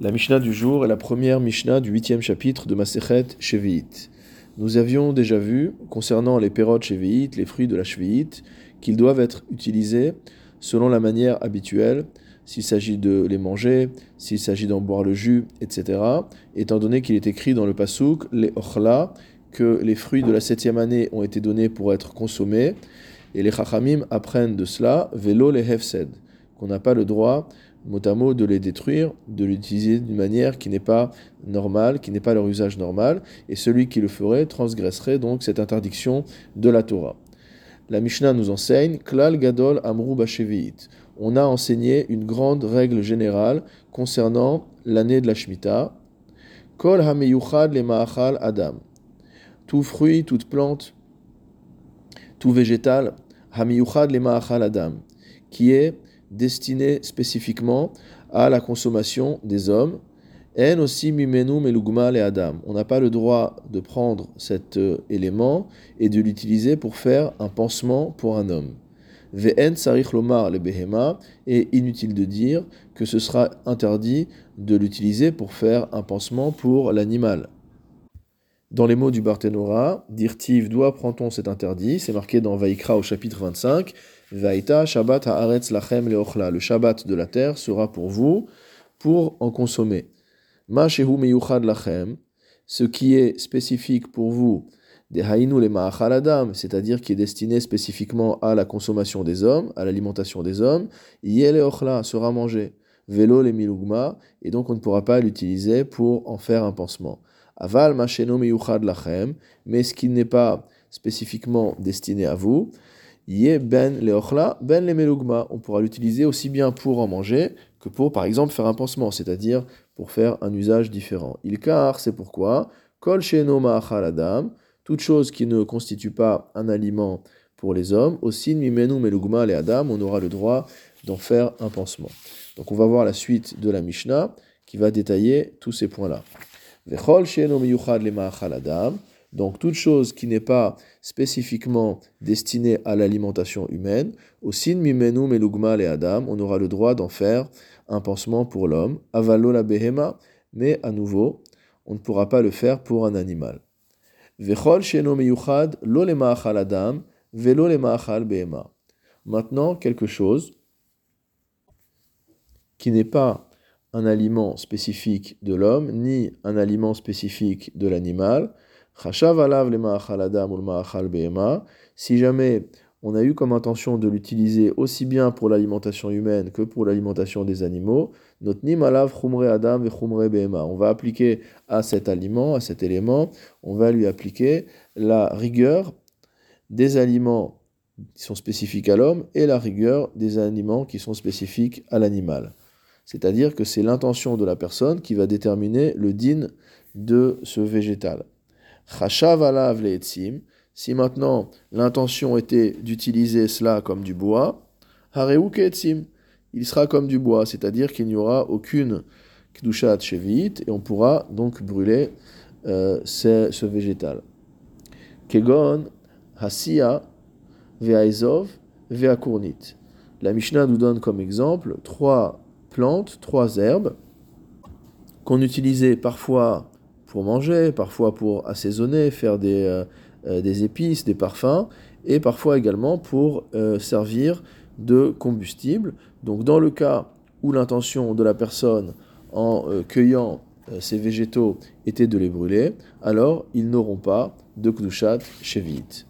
La Mishnah du jour est la première Mishnah du huitième chapitre de Masechet Shevi'it. Nous avions déjà vu, concernant les pérodes Shevi'it, les fruits de la Shevi'it, qu'ils doivent être utilisés selon la manière habituelle, s'il s'agit de les manger, s'il s'agit d'en boire le jus, etc. Étant donné qu'il est écrit dans le Pasuk, les Ochla, que les fruits de la septième année ont été donnés pour être consommés, et les Chachamim apprennent de cela, vélo les Hefsed, qu'on n'a pas le droit mot à mot, de les détruire, de l'utiliser d'une manière qui n'est pas normale, qui n'est pas leur usage normal, et celui qui le ferait transgresserait donc cette interdiction de la Torah. La Mishnah nous enseigne Klal Gadol Bashevi'it. On a enseigné une grande règle générale concernant l'année de la Shemitah. Kol Hameyuchad le Ma'achal Adam. Tout fruit, toute plante, tout végétal, Hameyuchad le Ma'achal Adam, qui est destiné spécifiquement à la consommation des hommes. En aussi mimenu melugma et adam. On n'a pas le droit de prendre cet euh, élément et de l'utiliser pour faire un pansement pour un homme. Ve'en le behema et inutile de dire que ce sera interdit de l'utiliser pour faire un pansement pour l'animal. Dans les mots du Barthénora, dirtiv, doit prend-on cet interdit C'est marqué dans Vaikra au chapitre 25. Vaïta Shabbat haaretz lachem leochla. Le Shabbat de la terre sera pour vous pour en consommer. Ma shehu meyuchad lachem. Ce qui est spécifique pour vous, des haïnu le adam, c'est-à-dire qui est destiné spécifiquement à la consommation des hommes, à l'alimentation des hommes, yele ochla sera mangé. Vélo les milugma, et donc on ne pourra pas l'utiliser pour en faire un pansement. Aval macheno meyuchad lachem, mais ce qui n'est pas spécifiquement destiné à vous, Yé ben ben le melugma. On pourra l'utiliser aussi bien pour en manger que pour, par exemple, faire un pansement, c'est-à-dire pour faire un usage différent. Il car, c'est pourquoi, kol sheno adam, toute chose qui ne constitue pas un aliment pour les hommes, aussi mimenu melugma le adam, on aura le droit d'en faire un pansement. Donc on va voir la suite de la Mishnah qui va détailler tous ces points-là. Le donc toute chose qui n'est pas spécifiquement destinée à l'alimentation humaine, au sin mimenu melugma et adam, on aura le droit d'en faire un pansement pour l'homme, avalo la behema, mais à nouveau, on ne pourra pas le faire pour un animal. Le le. Maintenant, quelque chose qui n'est pas un aliment spécifique de l'homme, ni un aliment spécifique de l'animal, si jamais on a eu comme intention de l'utiliser aussi bien pour l'alimentation humaine que pour l'alimentation des animaux, On va appliquer à cet aliment, à cet élément, on va lui appliquer la rigueur des aliments qui sont spécifiques à l'homme et la rigueur des aliments qui sont spécifiques à l'animal. C'est-à-dire que c'est l'intention de la personne qui va déterminer le din de ce végétal. Chashav alav Si maintenant l'intention était d'utiliser cela comme du bois, hareu Il sera comme du bois, c'est-à-dire qu'il n'y aura aucune kdushat shevit et on pourra donc brûler euh, ce, végétal. Kegon hasia ve'aizov ve'akurnit. La Mishnah nous donne comme exemple trois plantes, trois herbes qu'on utilisait parfois pour manger, parfois pour assaisonner, faire des, euh, euh, épices, des parfums, et parfois également pour euh, servir de combustible. Donc dans le cas où l'intention de la personne en cueillant ces végétaux était de les brûler, alors ils n'auront pas de kdushat shevit.